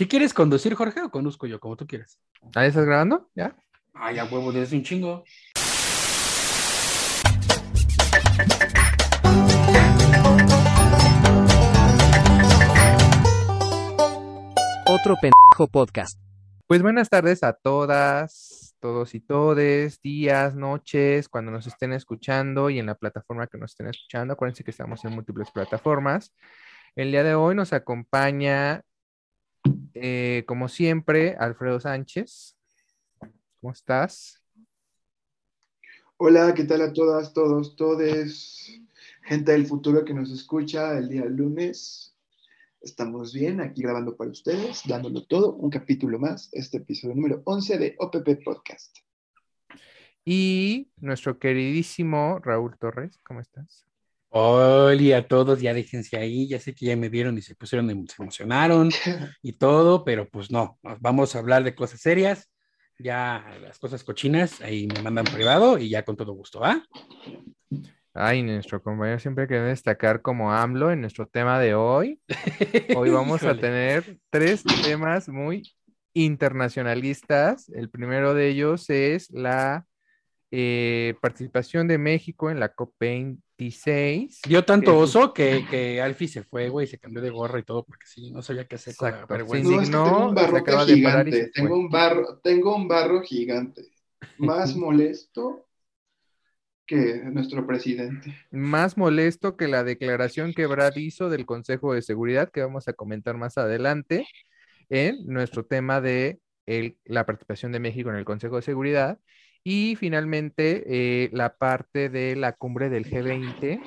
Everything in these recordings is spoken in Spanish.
Si quieres conducir, Jorge, o conduzco yo, como tú quieras. ¿Ahí estás grabando? ¿Ya? Ah, ya huevo, desde un chingo. Otro pendejo podcast. Pues buenas tardes a todas, todos y todes, días, noches, cuando nos estén escuchando y en la plataforma que nos estén escuchando. Acuérdense que estamos en múltiples plataformas. El día de hoy nos acompaña, eh, como siempre, Alfredo Sánchez. ¿Cómo estás? Hola, ¿qué tal a todas, todos, todes? Gente del futuro que nos escucha el día lunes. Estamos bien aquí grabando para ustedes, dándolo todo, un capítulo más, este episodio número 11 de OPP Podcast. Y nuestro queridísimo Raúl Torres, ¿cómo estás? Hola a todos, ya déjense ahí, ya sé que ya me vieron y se pusieron, em, se emocionaron y todo, pero pues no, vamos a hablar de cosas serias, ya las cosas cochinas, ahí me mandan privado y ya con todo gusto, ¿va? Ay, nuestro compañero siempre quiere destacar como AMLO en nuestro tema de hoy. Hoy vamos a tener tres temas muy internacionalistas. El primero de ellos es la eh, participación de México en la COP26. Dio tanto Que- oso que, que Alfie se fue, güey, se cambió de gorra y todo, porque sí, no sabía qué hacer con la vergüenza. sí, No, es que tengo un y se gigante, tengo un barro, tengo un barro gigante, más molesto que nuestro presidente. Más molesto que la declaración que Brad hizo del Consejo de Seguridad, que vamos a comentar más adelante en nuestro tema de el- la participación de México en el Consejo de Seguridad. Y finalmente, eh, la parte de la cumbre del G20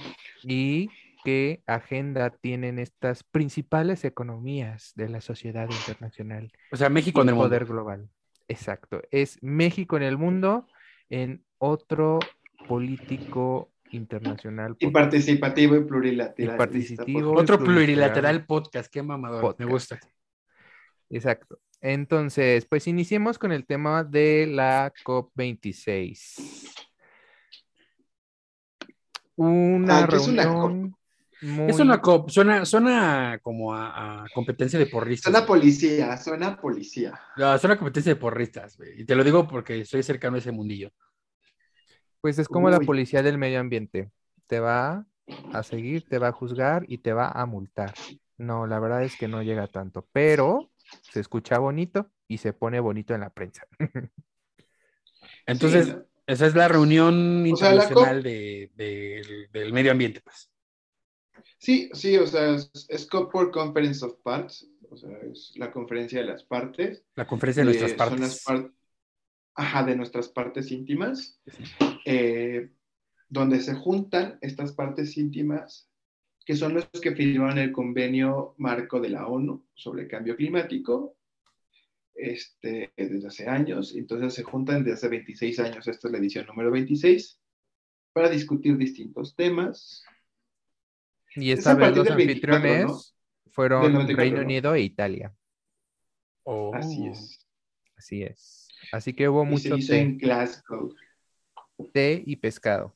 y qué agenda tienen estas principales economías de la sociedad internacional O sea, México en el mundo. poder global. Exacto. Es México en el mundo en otro político internacional. Y participativo y plurilateral. Y participativo. Otro plurilateral. plurilateral podcast, qué mamador, me gusta. Exacto. Entonces, pues iniciemos con el tema de la COP26. Una Ah, ¿qué es una reunión muy... Es una cop, suena, suena como a, a competencia de porristas. Suena policía, suena policía. No, suena a competencia de porristas, güey. Y te lo digo porque estoy cercano a ese mundillo. Pues es como la policía del medio ambiente. Te va a seguir, te va a juzgar y te va a multar. No, la verdad es que no llega tanto, pero se escucha bonito y se pone bonito en la prensa. Entonces, Sí, esa es la reunión O sea, la internacional de- del- del medio ambiente, pues. Sí, sí, o sea, es, es COP por Conference of Parts, o sea, es la conferencia de las partes. La conferencia de nuestras Eh, son partes. las par- Ajá, de nuestras partes íntimas, eh, donde se juntan estas partes íntimas, que son los que firmaron el convenio marco de la ONU sobre cambio climático, este, desde hace años, entonces se juntan desde hace 26 años, esta es la edición número 26, para discutir distintos temas. Y Es esta vez los del 24, anfitriones ¿no? Fueron 94, Reino ¿no? Unido e Italia. Oh. Así es. Así es. Así que hubo Y se mucho hizo té, en Glasgow. té y pescado.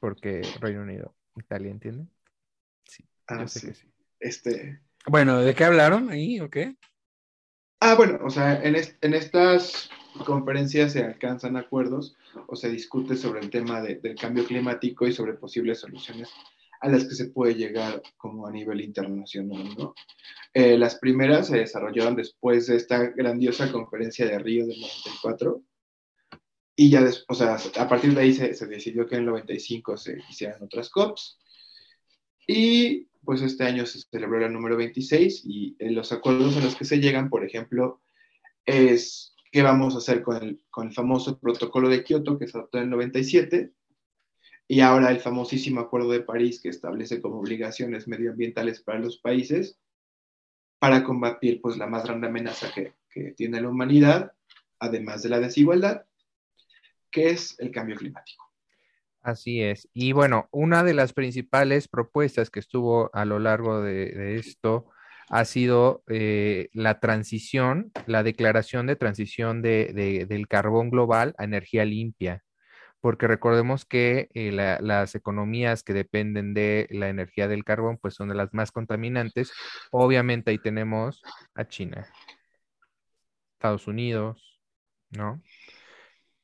Porque Reino Unido, Italia, ¿entienden? Sí, Ah, yo sé sí. que sí. Este, Bueno, ¿de qué hablaron ahí o qué? Ah, bueno, o sea, en, est- en estas conferencias se alcanzan acuerdos o se discute sobre el tema de- del cambio climático y sobre posibles soluciones a las que se puede llegar como a nivel internacional, ¿no? Eh, las primeras se desarrollaron después de esta grandiosa conferencia de Río del 94 y ya, o sea, a partir de ahí se, se decidió que en el 95 se hicieran otras COPs y pues este año se celebró la número 26 y eh, los acuerdos a los que se llegan, por ejemplo, es qué vamos a hacer con el, con el famoso protocolo de Kioto que se adoptó en el 97 y ahora el famosísimo acuerdo de París que establece como obligaciones medioambientales para los países para combatir pues la más grande amenaza que, que tiene la humanidad, además de la desigualdad, que es el cambio climático. Así es. Y bueno, una de las principales propuestas que estuvo a lo largo de, esto ha sido eh, la transición, la declaración de transición de, de- del carbón global a energía limpia, porque recordemos que eh, la- las economías que dependen de la energía del carbón, pues son de las más contaminantes. Obviamente ahí tenemos a China, Estados Unidos, ¿no?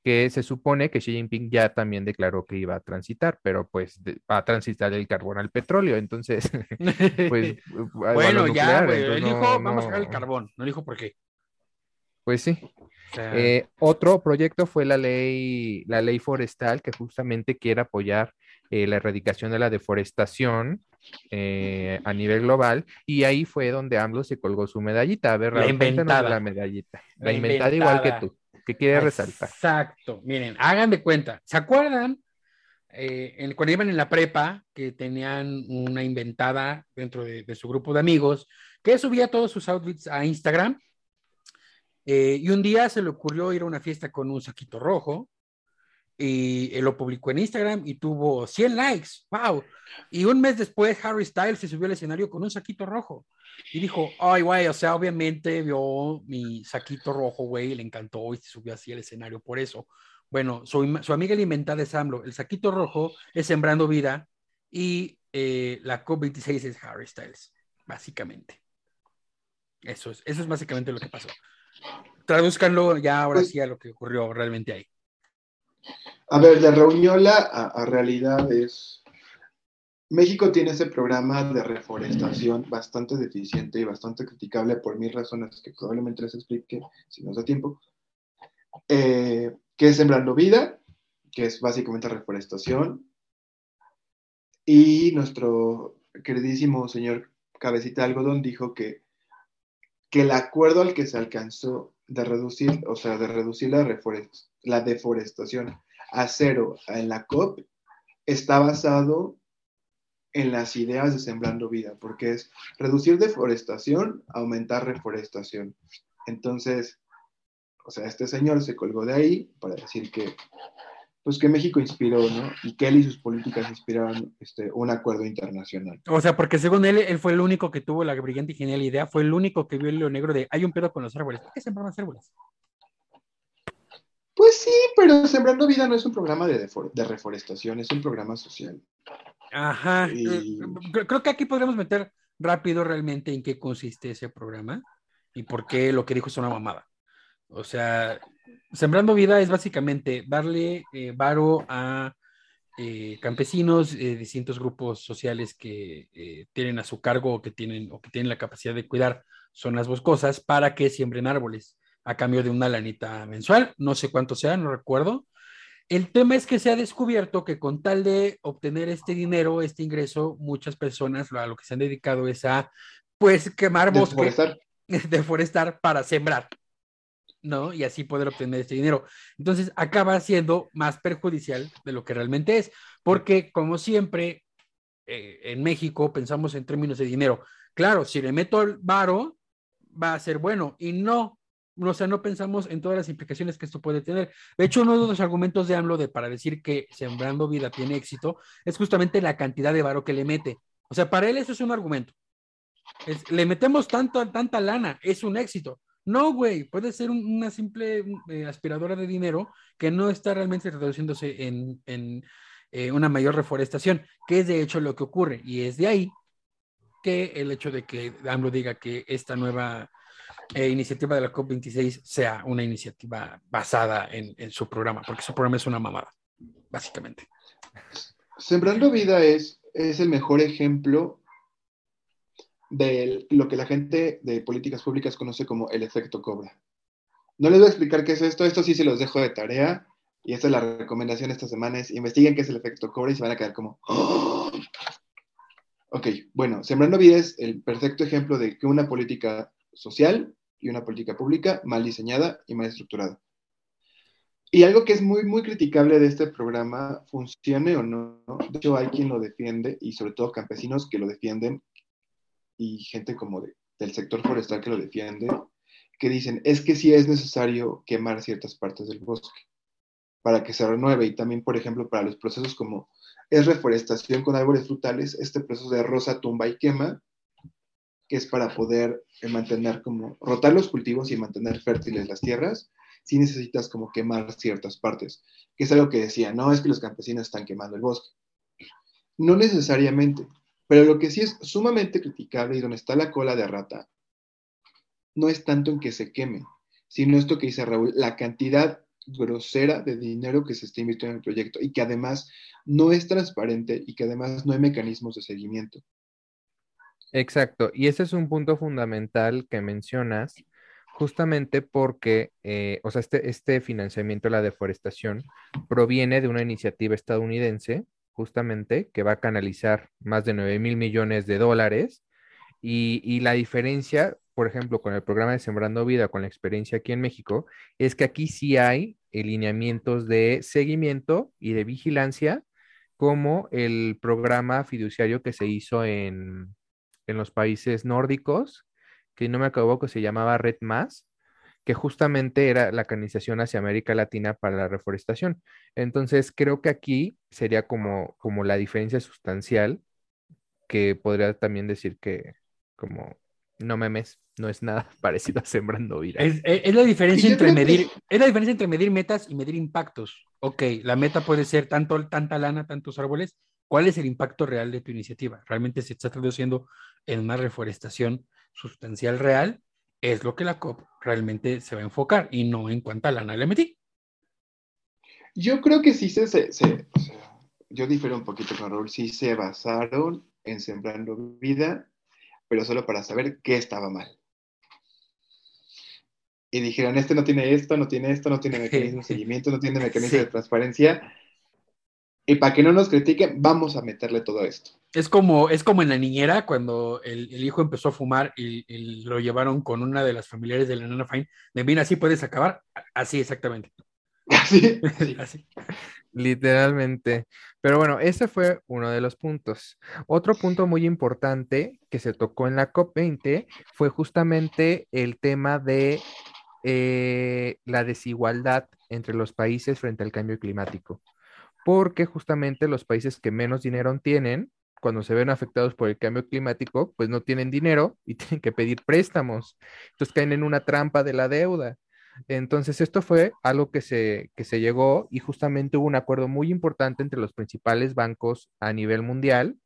Que se supone que Xi Jinping ya también declaró que iba a transitar, pero pues de- va a transitar el carbón al petróleo, entonces, pues... bueno, ya, güey. Él dijo, no- vamos a sacar el carbón. No dijo por qué. Pues sí. Eh, otro proyecto fue la ley, la ley forestal que justamente quiere apoyar eh, la erradicación de la deforestación eh, a nivel global y ahí fue donde AMLO se colgó su medallita. A ver, La inventada. la medallita. La, La inventada igual que tú, que quiere resaltar. Exacto. Miren, hagan de cuenta. ¿Se acuerdan eh, en- cuando iban en la prepa que tenían una inventada dentro de, su grupo de amigos que subía todos sus outfits a Instagram? Eh, y un día se le ocurrió ir a una fiesta con un saquito rojo y lo publicó en Instagram y tuvo 100 likes. ¡Wow! Y un mes después, Harry Styles se subió al escenario con un saquito rojo y dijo: Ay, güey, o sea, obviamente vio mi saquito rojo, güey, le encantó y se subió así al escenario por eso. Bueno, su, su amiga la inventada es AMLO. El saquito rojo es Sembrando Vida y eh, la COP26 es Harry Styles, básicamente. Eso es, eso es básicamente lo que pasó. Tradúzcanlo ya ahora Pues- sí a lo que ocurrió realmente ahí. A ver, de Reuniola a, a realidad es... México tiene ese programa de reforestación bastante deficiente y bastante criticable por mil razones que probablemente les explique si nos da tiempo. Eh, que es Sembrando Vida, que es básicamente reforestación. Y nuestro queridísimo señor Cabecita de Algodón dijo que, que el acuerdo al que se alcanzó de reducir, o sea, de reducir la deforestación a cero en la COP está basado en las ideas de Sembrando Vida, porque es reducir deforestación, aumentar reforestación. Entonces, o sea, este señor se colgó de ahí para decir que, pues que México inspiró, ¿no? Y que él y sus políticas inspiraron este, un acuerdo internacional. O sea, porque según él, él fue el único que tuvo la brillante y genial idea, fue el único que vio el hilo negro de hay un pedo con los árboles. ¿Por qué sembrar más árboles? Pues sí, pero Sembrando Vida no es un programa de, de reforestación, es un programa social. Ajá. Y- eh, Creo, creo que aquí podríamos meter rápido realmente en qué consiste ese programa y por qué lo que dijo es una mamada. O sea, Sembrando Vida es básicamente darle eh, varo a eh, campesinos, eh, distintos grupos sociales que eh, tienen a su cargo o que tienen, o que tienen la capacidad de cuidar zonas boscosas para que siembren árboles a cambio de una lanita mensual. No sé cuánto sea, no recuerdo. El tema es que se ha descubierto que con tal de obtener este dinero, este ingreso, muchas personas a lo que se han dedicado es a, pues, quemar bosque, Deforestar. deforestar para sembrar, ¿no? Y así poder obtener este dinero. Entonces acaba siendo más perjudicial de lo que realmente es, porque como siempre eh, en México pensamos en términos de dinero. Claro, si le meto el varo, va a ser bueno, y no. O sea, no pensamos en todas las implicaciones que esto puede tener. De hecho, uno de los argumentos de AMLO de para decir que Sembrando Vida tiene éxito es justamente la cantidad de varo que le mete. O sea, para él eso es un argumento. Le metemos tanto, tanta lana, es un éxito. No, güey, puede ser un- una simple eh, aspiradora de dinero que no está realmente reduciéndose en, en, eh, una mayor reforestación, que es de hecho lo que ocurre. Y es de ahí que el hecho de que AMLO diga que esta nueva eh, iniciativa de la COP26 sea una iniciativa basada en, su programa, porque su programa es una mamada, básicamente. Sembrando Vida es, es el mejor ejemplo de lo que la gente de políticas públicas conoce como el efecto cobra. No les voy a explicar qué es esto, esto sí se los dejo de tarea, y esta es la recomendación esta semana, es investiguen qué es el efecto cobra y se van a quedar como... "Oh". Ok, bueno, Sembrando Vida es el perfecto ejemplo de que una política social y una política pública mal diseñada y mal estructurada. Y algo que es muy, muy criticable de este programa, funcione o no, de hecho hay quien lo defiende y sobre todo campesinos que lo defienden y gente como de- del sector forestal que lo defiende, que dicen, es que sí es necesario quemar ciertas partes del bosque para que se renueve y también, por ejemplo, para los procesos como es reforestación con árboles frutales, este proceso de rosa, tumba y quema, que es para poder eh, mantener como, rotar los cultivos y mantener fértiles las tierras, sí necesitas como quemar ciertas partes, que es algo que decía, no es que los campesinos están quemando el bosque. No necesariamente, pero lo que sí es sumamente criticable y donde está la cola de rata, no es tanto en que se queme, sino esto que dice Raúl, la cantidad grosera de dinero que se está invirtiendo en el proyecto y que además no es transparente y que además no hay mecanismos de seguimiento. Exacto, y ese es un punto fundamental que mencionas, justamente porque, eh, o sea, este, este financiamiento de la deforestación proviene de una iniciativa estadounidense, justamente, que va a canalizar más de 9 mil millones de dólares. Y, y la diferencia, por ejemplo, con el programa de Sembrando Vida, con la experiencia aquí en México, es que aquí sí hay lineamientos de seguimiento y de vigilancia, como el programa fiduciario que se hizo en, en los países nórdicos, que no me acabo que se llamaba Red Más, que justamente era la canalización hacia América Latina para la reforestación. Entonces, creo que aquí sería como, como la diferencia sustancial, que podría también decir que como no memes, no es nada parecido a sembrando vida. Es, es- es la diferencia entre medir, es la diferencia entre medir metas y medir impactos. Ok, la meta puede ser tanto, tanta lana, tantos árboles. ¿Cuál es el impacto real de tu iniciativa? ¿Realmente se está traduciendo en una reforestación sustancial real? Es lo que la COP realmente se va a enfocar y no en cuánta lana le metí. Yo creo que sí se, se- se- o sea, yo difiero un poquito con Raúl, sí se basaron en Sembrando Vida, pero solo para saber qué estaba mal. Y dijeron, este no tiene esto, no tiene esto, no tiene mecanismo de seguimiento, no tiene mecanismo Sí. de transparencia. Y para que no nos critiquen, vamos a meterle todo esto. Es como, es como en la niñera cuando el, el hijo empezó a fumar y, y lo llevaron con una de las familiares de la nana Fine. De bien, así puedes acabar. Así exactamente. Así. Así. Literalmente. Pero bueno, ese fue uno de los puntos. Otro punto muy importante que se tocó en la COP20 fue justamente el tema de eh, la desigualdad entre los países frente al cambio climático. Porque justamente los países que menos dinero tienen, cuando se ven afectados por el cambio climático, pues no tienen dinero y tienen que pedir préstamos. Entonces caen en una trampa de la deuda. Entonces, esto fue algo que se, que se llegó y justamente hubo un acuerdo muy importante entre los principales bancos a nivel mundial,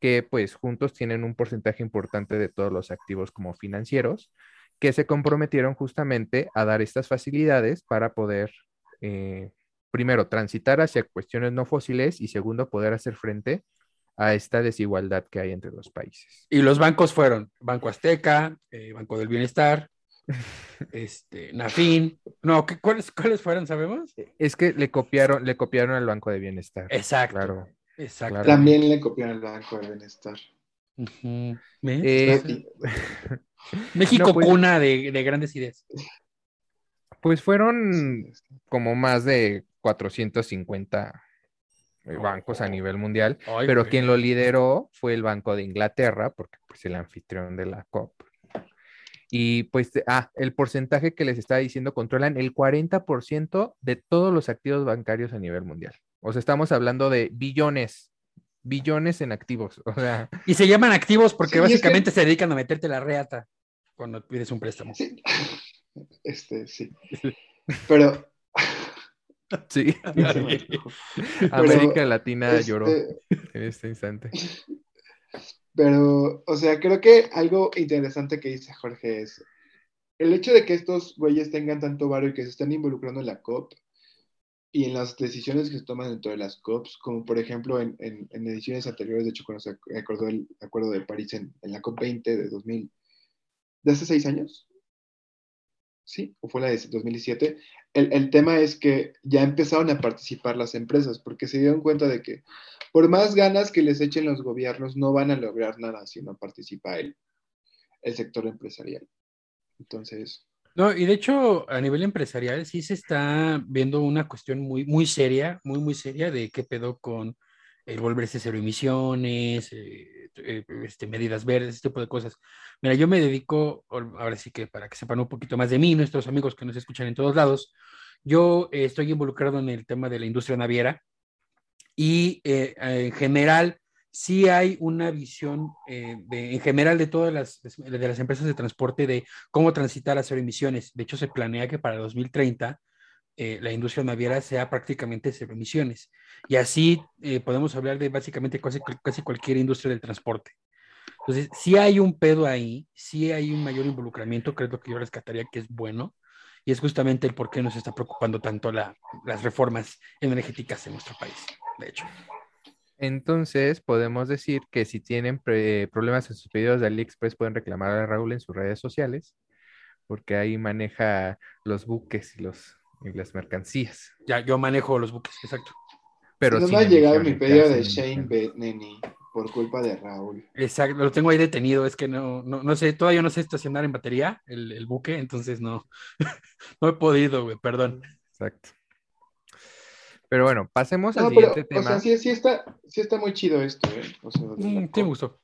que pues juntos tienen un porcentaje importante de todos los activos como financieros, que se comprometieron justamente a dar estas facilidades para poder, eh, primero, transitar hacia cuestiones no fósiles y segundo, poder hacer frente a esta desigualdad que hay entre los países. Y los bancos fueron Banco Azteca, eh, Banco del Bienestar, este, Nafin. No, ¿qué- cuáles, ¿cuáles fueron, sabemos? Es que le copiaron, le copiaron al Banco de Bienestar. Exacto. Claro. Exacto. claro. También le copiaron el Banco del Bienestar. Eh, México no, pues- cuna de, de grandes ideas. Pues fueron como más de 450 eh, bancos a nivel mundial, Ay, pero güey. quien lo lideró fue el Banco de Inglaterra, porque pues el anfitrión de la COP. Y pues, ah, el porcentaje que les estaba diciendo, controlan el 40% de todos los activos bancarios a nivel mundial. O sea, estamos hablando de billones, billones en activos. O sea, Y se llaman activos porque Sí, y es que- básicamente se dedican a meterte la reata cuando pides un préstamo. Sí. Este, sí. Pero. sí, Pero, América Latina este, lloró en este instante. Pero, o sea, creo que algo interesante que dice Jorge es el hecho de que estos güeyes tengan tanto varo y que se están involucrando en la COP y en las decisiones que se toman dentro de las COPs, como por ejemplo en, en- en ediciones anteriores, de hecho, cuando se acordó el Acuerdo de París en, en la COP 20 de 2000, de hace seis años, ¿sí? ¿O fue la de 2017? El, el tema es que ya empezaron a participar las empresas porque se dieron cuenta de que por más ganas que les echen los gobiernos, no van a lograr nada si no participa el, el sector empresarial. Entonces, No, y de hecho, a nivel empresarial sí se está viendo una cuestión muy, muy seria, muy, muy seria de qué pedo con el volverse cero emisiones, eh, eh, este, medidas verdes, este tipo de cosas. Mira, yo me dedico, ahora sí que para que sepan un poquito más de mí, nuestros amigos que nos escuchan en todos lados, yo eh, estoy involucrado en el tema de la industria naviera y eh, en general sí hay una visión eh, de, en general de todas las, de las empresas de transporte de cómo transitar a cero emisiones. De hecho, se planea que para 2030 eh, la industria naviera sea prácticamente cero emisiones. Y así eh, podemos hablar de básicamente casi, casi cualquier industria del transporte. Entonces, sí hay un pedo ahí, sí hay un mayor involucramiento, creo que yo rescataría que es bueno, y es justamente el por qué nos está preocupando tanto la, las reformas energéticas en nuestro país, de hecho. Entonces, podemos decir que si tienen problemas en sus pedidos de AliExpress, pueden reclamar a Raúl en sus redes sociales, porque ahí maneja los buques y, los, y las mercancías. Ya, yo manejo los buques, exacto. Pero no sin me ha llegado mi pedido de Shane. Beneni por culpa de Raúl. Exacto, lo tengo ahí detenido, es que no, no, no sé, todavía no sé estacionar en batería el, el buque, entonces no, no he podido, güey, perdón. Exacto. Pero bueno, pasemos al No, pero, siguiente o tema. sea, sí, sí está, sí está muy chido esto, ¿eh? O sea, Mm, sí me gustó.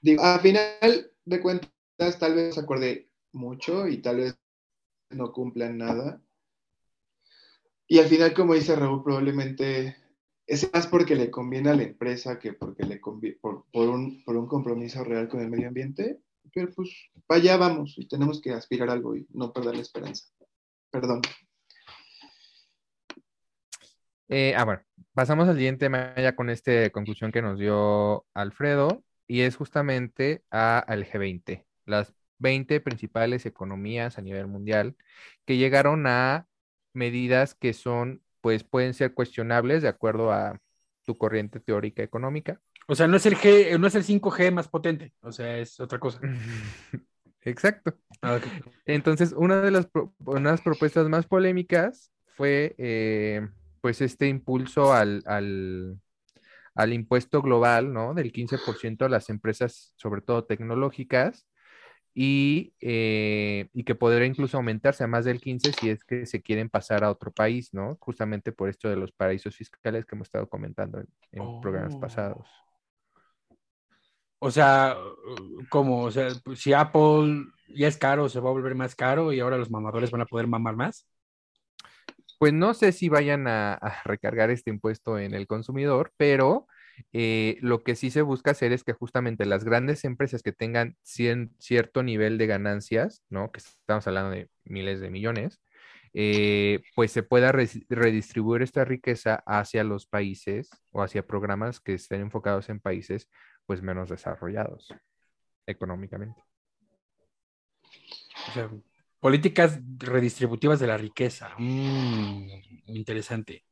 Digo, a final de cuentas, tal vez acordé mucho y tal vez no cumplan nada. Y al final, como dice Raúl, probablemente es más porque le conviene a la empresa que porque le conviene, por, un, por un compromiso real con el medio ambiente. Pero pues, para allá vamos y tenemos que aspirar a algo y no perder la esperanza. Perdón. Eh, ah, bueno, pasamos al siguiente tema ya con esta conclusión que nos dio Alfredo, y es justamente a- al G20, las 20 principales economías a nivel mundial que llegaron a medidas que son, pues pueden ser cuestionables de acuerdo a tu corriente teórica económica. O sea, no es el G, no es el 5G más potente, o sea, es otra cosa. Exacto. Ah. Entonces, una de las, pro- una de las propuestas más polémicas fue eh, pues este impulso al, al, al impuesto global, ¿no? Del 15% a las empresas, sobre todo tecnológicas, y, eh, y que podría incluso aumentarse a más del 15 si es que se quieren pasar a otro país, ¿no? Justamente por esto de los paraísos fiscales que hemos estado comentando en, en programas Oh. pasados. O sea, como, o sea, pues, si Apple ya es caro, se va a volver más caro y ahora los mamadores van a poder mamar más. Pues no sé si vayan a, a recargar este impuesto en el consumidor, pero eh, lo que sí se busca hacer es que justamente las grandes empresas que tengan cien- cierto nivel de ganancias, ¿no? Que estamos hablando de miles de millones, eh, pues se pueda redistribuir esta riqueza hacia los países o hacia programas que estén enfocados en países pues menos desarrollados económicamente. O sea, políticas redistributivas de la riqueza. Mm, interesante.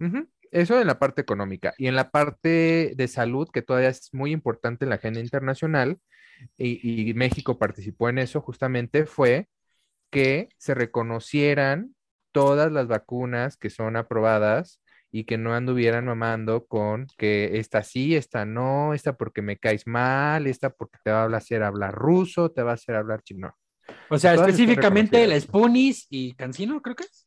Ujú, Eso en la parte económica. Y en la parte de salud, que todavía es muy importante en la agenda internacional, y, y México participó en eso justamente, fue que se reconocieran todas las vacunas que son aprobadas y que no anduvieran mamando con que esta sí, esta no, esta porque me caes mal, esta porque te va a hacer hablar ruso, te va a hacer hablar chino. O sea, Todas específicamente la. Spunis y Cancino, creo que es.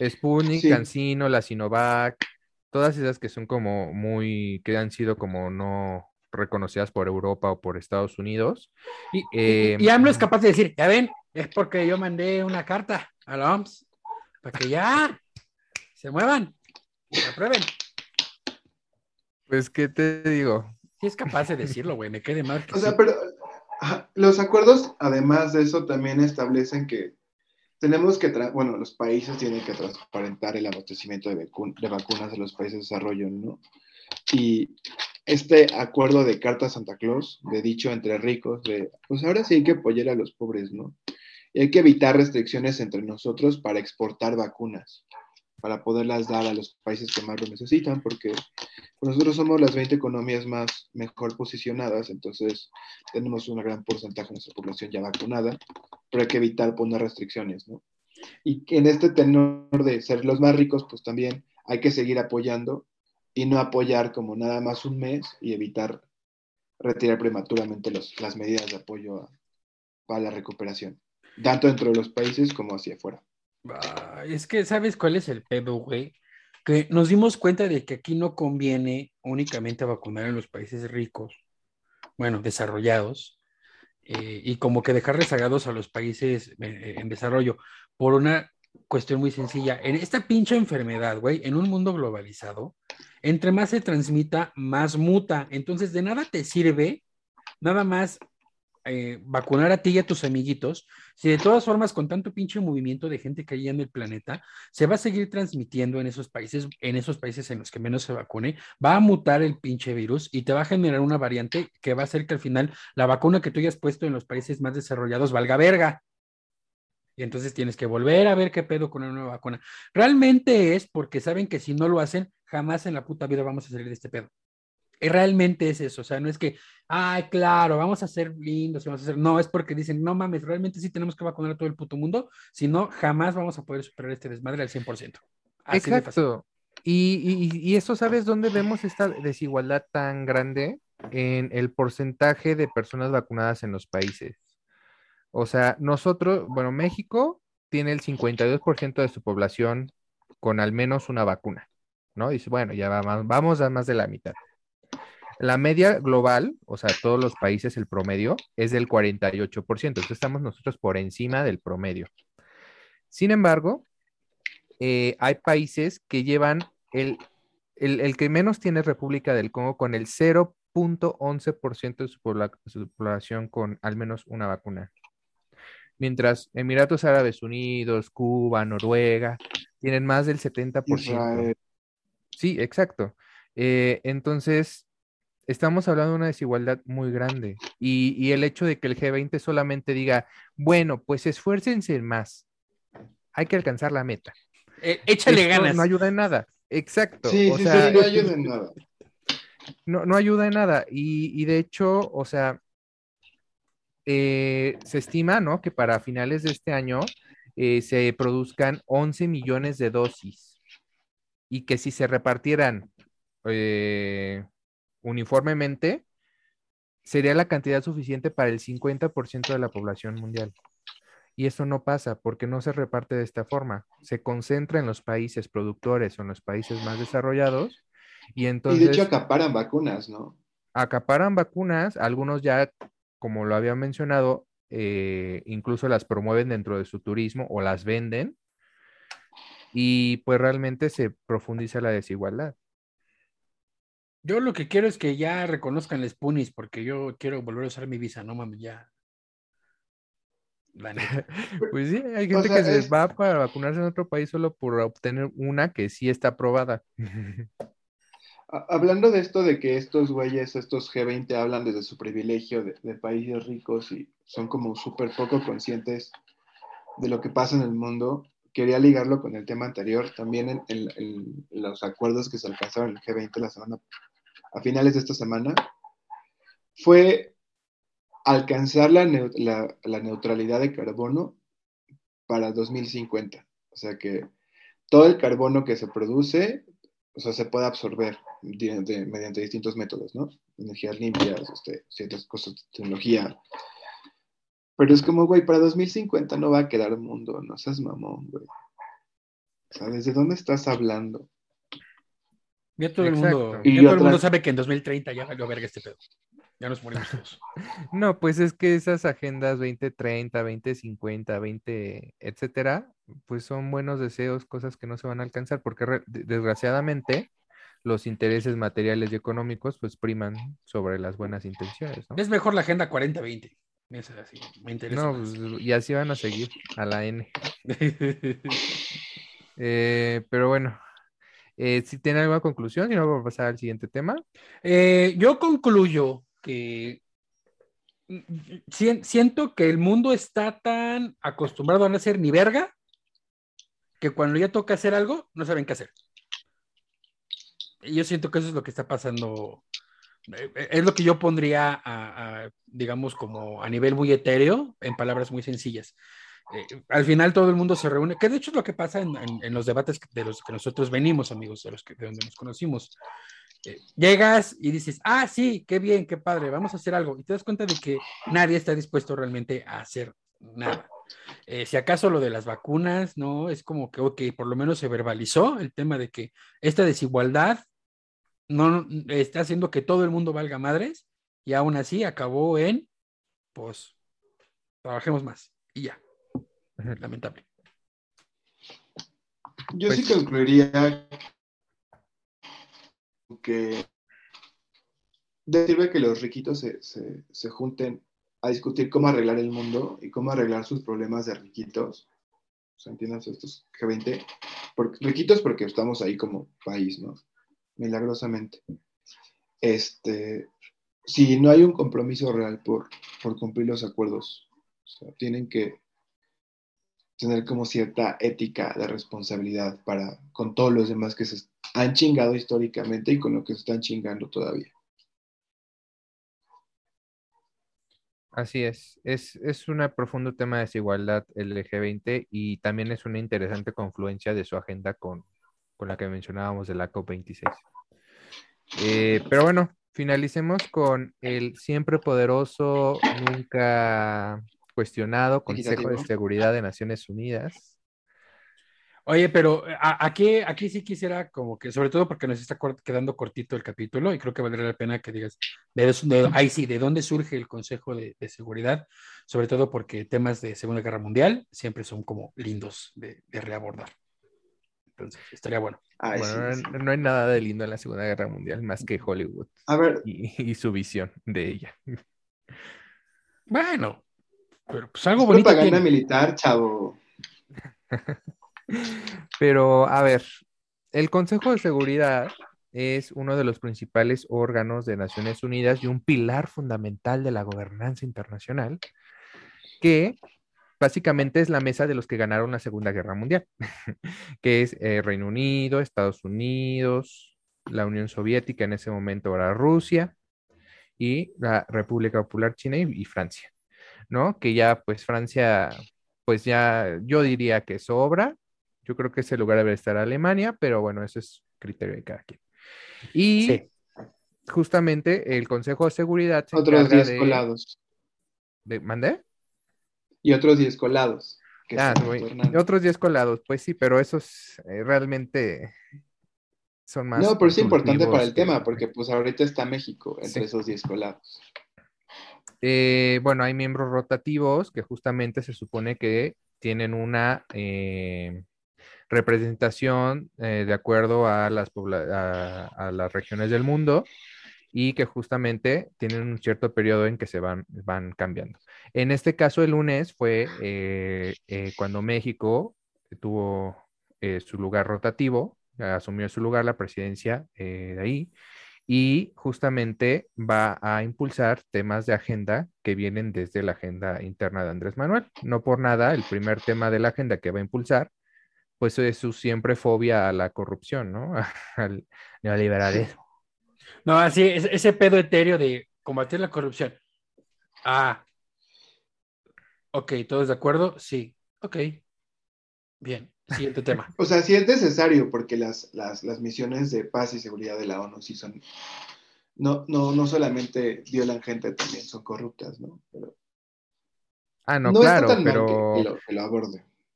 Sputnik, Sí. CanSino, la Sinovac, todas esas que son como muy, que han sido como no reconocidas por Europa o por Estados Unidos. Y, Eh, y AMLO es capaz de decir, ya ven, es porque yo mandé una carta a la OMS para que ya se muevan y se aprueben. Pues, ¿qué te digo? Sí es capaz de decirlo, güey, me quede mal. que O sea, sí. pero los acuerdos, además de eso, también establecen que tenemos que, bueno, los países tienen que transparentar el abastecimiento de, de vacunas a los países de desarrollo, ¿no? Y este acuerdo de Carta Santa Claus, de dicho entre ricos, de, pues ahora sí hay que apoyar a los pobres, ¿no? Y hay que evitar restricciones entre nosotros para exportar vacunas, para poderlas dar a los países que más lo necesitan, porque nosotros somos las 20 economías más mejor posicionadas, entonces tenemos un gran porcentaje de nuestra población ya vacunada, pero hay que evitar poner restricciones, ¿no? Y en este tenor de ser los más ricos, pues también hay que seguir apoyando y no apoyar como nada más un mes y evitar retirar prematuramente los- las medidas de apoyo a- la recuperación, tanto dentro de los países como hacia afuera. Es que, ¿sabes cuál es el pedo, güey? Que nos dimos cuenta de que aquí no conviene únicamente vacunar en los países ricos, bueno, desarrollados, eh, y como que dejar rezagados a los países eh, en desarrollo, por una cuestión muy sencilla. En esta pinche enfermedad, güey, en un mundo globalizado, Entre más se transmita, más muta. Entonces, de nada te sirve nada más eh, vacunar a ti y a tus amiguitos, si de todas formas con tanto pinche movimiento de gente que hay en el planeta, se va a seguir transmitiendo en esos países, en esos países en los que menos se vacune, va a mutar el pinche virus y te va a generar una variante que va a hacer que al final la vacuna que tú hayas puesto en los países más desarrollados valga verga. Y entonces tienes que volver a ver qué pedo con una nueva vacuna. Realmente es porque saben que si no lo hacen, jamás en la puta vida vamos a salir de este pedo. Y realmente es eso, o sea, no es que, ay, claro, vamos a ser lindos, vamos a hacer, no, es porque dicen, no mames, realmente sí tenemos que vacunar a todo el puto mundo, si no, jamás vamos a poder superar este desmadre al 100%. Así. Exacto. Y, y, y eso, ¿sabes dónde vemos esta desigualdad tan grande? En el porcentaje de personas vacunadas en los países. O sea, nosotros, bueno, México tiene el 52% de su población con al menos una vacuna, ¿no? Dice, bueno, ya vamos, vamos a más de la mitad. La media global, o sea, todos los países, el promedio es del 48%. Entonces estamos nosotros por encima del promedio. Sin embargo, eh, hay países que llevan el, el, el, que menos tiene República del Congo con el 0.11% de su, pobla, su, población con al menos una vacuna. Mientras Emiratos Árabes Unidos, Cuba, Noruega tienen más del 70%. Israel. Sí, exacto. Eh, entonces, estamos hablando de una desigualdad muy grande. Y, y, el hecho de que el G20 solamente diga, bueno, pues esfuércense más. Hay que alcanzar la meta. Eh, échale Esto ganas. No ayuda en nada. Exacto. Sí, o sí, sea, sí, no ayuda en nada. No, no ayuda en nada. Y, y de hecho, o sea, eh, se estima, ¿no? Que para finales de este año eh, se produzcan 11 millones de dosis y que si se repartieran eh, uniformemente, sería la cantidad suficiente para el 50% de la población mundial. Y eso no pasa porque no se reparte de esta forma. Se concentra en los países productores o en los países más desarrollados. Y entonces... Y de hecho acaparan vacunas, ¿no? Acaparan vacunas, algunos ya, como lo había mencionado, eh, incluso las promueven dentro de su turismo o las venden. Y pues realmente se profundiza la desigualdad. Yo lo que quiero es que ya reconozcan las punis, porque yo quiero volver a usar mi visa, no mames, ya. pues sí, hay gente o sea, que se es... va para vacunarse en otro país solo por obtener una que sí está aprobada. Hablando de esto de que estos güeyes, estos G20 hablan desde su privilegio de, de países ricos y son como súper poco conscientes de lo que pasa en el mundo, quería ligarlo con el tema anterior, también en, en, en, los acuerdos que se alcanzaron en el G20 la semana, a finales de esta semana, fue alcanzar la, la, neutralidad de carbono para 2050. O sea que todo el carbono que se produce, o sea, se puede absorber mediante distintos métodos, ¿no? Energías limpias, este, ciertas cosas tecnología. Pero es como, güey, para 2050 no va a quedar mundo, no seas mamón, güey. ¿Sabes de dónde estás hablando? Ya todo, el mundo, ya todo el mundo sabe que en 2030 ya valió verga este pedo. Ya nos morimos todos. No, pues es que esas agendas 2030, 2050, 20, etcétera, pues son buenos deseos, cosas que no se van a alcanzar, porque desgraciadamente los intereses materiales y económicos pues priman sobre las buenas intenciones. ¿no? Es mejor la agenda 40-20. Es así, me interesa. No, pues, y así van a seguir a la N. eh, pero bueno, eh, si tiene alguna conclusión, y luego vamos a pasar al siguiente tema. Eh, yo concluyo que siento que el mundo está tan acostumbrado a no hacer ni verga que cuando ya toca hacer algo, no saben qué hacer. Y yo siento que eso es lo que está pasando. Es lo que yo pondría, a, a, digamos, como a nivel muy etéreo, en palabras muy sencillas. Eh, al final todo el mundo se reúne, que de hecho es lo que pasa en, los debates de los que nosotros venimos, amigos, de los que de donde nos conocimos. Eh, llegas y dices, ah, sí, qué bien, qué padre, vamos a hacer algo. Y te das cuenta de que nadie está dispuesto realmente a hacer nada. Eh, si acaso lo de las vacunas, ¿no? Es como que, ok, por lo menos se verbalizó el tema de que esta desigualdad no está haciendo que todo el mundo valga madres y aún así acabó en, pues, trabajemos más y ya. Lamentable. Yo pues, sí concluiría que sirve que los riquitos se, se, se junten a discutir cómo arreglar el mundo y cómo arreglar sus problemas de riquitos. O sea, entiendan estos G20. Porque, riquitos porque estamos ahí como país, ¿no? Milagrosamente. Este, si no hay un compromiso real por, por cumplir los acuerdos, o sea, tienen que tener como cierta ética de responsabilidad para con todos los demás que se han chingado históricamente y con lo que se están chingando todavía. Así es. es, es un profundo tema de desigualdad el G20 y también es una interesante confluencia de su agenda con, con la que mencionábamos de la COP26. Eh, pero bueno, finalicemos con el siempre poderoso, nunca cuestionado Consejo de Seguridad de Naciones Unidas. Oye, pero aquí, aquí sí quisiera como que, sobre todo porque nos está quedando cortito el capítulo y creo que valdría la pena que digas, de, ahí sí, de dónde surge el Consejo de, Seguridad, sobre todo porque temas de Segunda Guerra Mundial siempre son como lindos de, reabordar. Entonces, estaría bueno. bueno, no hay nada de lindo en la Segunda Guerra Mundial más que Hollywood. A ver. Y, y su visión de ella. Bueno, pero pues algo bonito. Propaganda militar, chavo. Pero, a ver, el Consejo de Seguridad es uno de los principales órganos de Naciones Unidas y un pilar fundamental de la gobernanza internacional, que básicamente es la mesa de los que ganaron la Segunda Guerra Mundial, que es eh, Reino Unido, Estados Unidos, la Unión Soviética, en ese momento era Rusia, y la República Popular China y Francia. ¿No? Que ya, pues Francia, pues ya yo diría que sobra. Yo creo que ese lugar debe estar Alemania, pero bueno, eso es criterio de cada quien. Y justamente el Consejo de Seguridad. otros 10 colados. De, ¿Mandé? Y otros 10 colados. Ah, otros 10 colados, pues sí, pero esos eh, realmente son más. No, pero es importante para el tema, porque pues ahorita está México entre esos 10 colados. Eh, bueno, hay miembros rotativos que justamente se supone que tienen una eh, representación eh, de acuerdo a las, a, las regiones del mundo y que justamente tienen un cierto periodo en que se van, van cambiando. En este caso, el lunes fue cuando México tuvo su lugar rotativo, asumió su lugar la presidencia de ahí, y justamente va a impulsar temas de agenda que vienen desde la agenda interna de Andrés Manuel. No por nada, el primer tema de la agenda que va a impulsar, pues es su siempre fobia a la corrupción, ¿no? Al neoliberalismo. No, así, ese pedo etéreo de combatir la corrupción. Ah, ok, ¿todos de acuerdo? Sí, ok, bien. Siguiente tema. O sea, sí es necesario porque las, las, misiones de paz y seguridad de la ONU sí son, no, no, no solamente violan gente, también son corruptas, ¿no? ah, no, claro, pero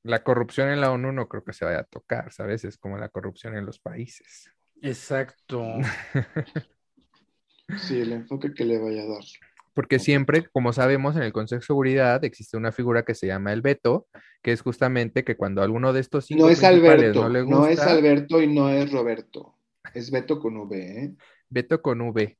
la corrupción en la ONU no creo que se vaya a tocar, ¿sabes? Es como la corrupción en los países. Exacto. sí, el enfoque que le vaya a dar. Porque siempre, como sabemos, en el Consejo de Seguridad existe una figura que se llama el veto, que es justamente que cuando alguno de estos cinco no es Alberto, no, le gusta, no es Alberto y no es Roberto, es veto con V, ¿eh? Veto con V.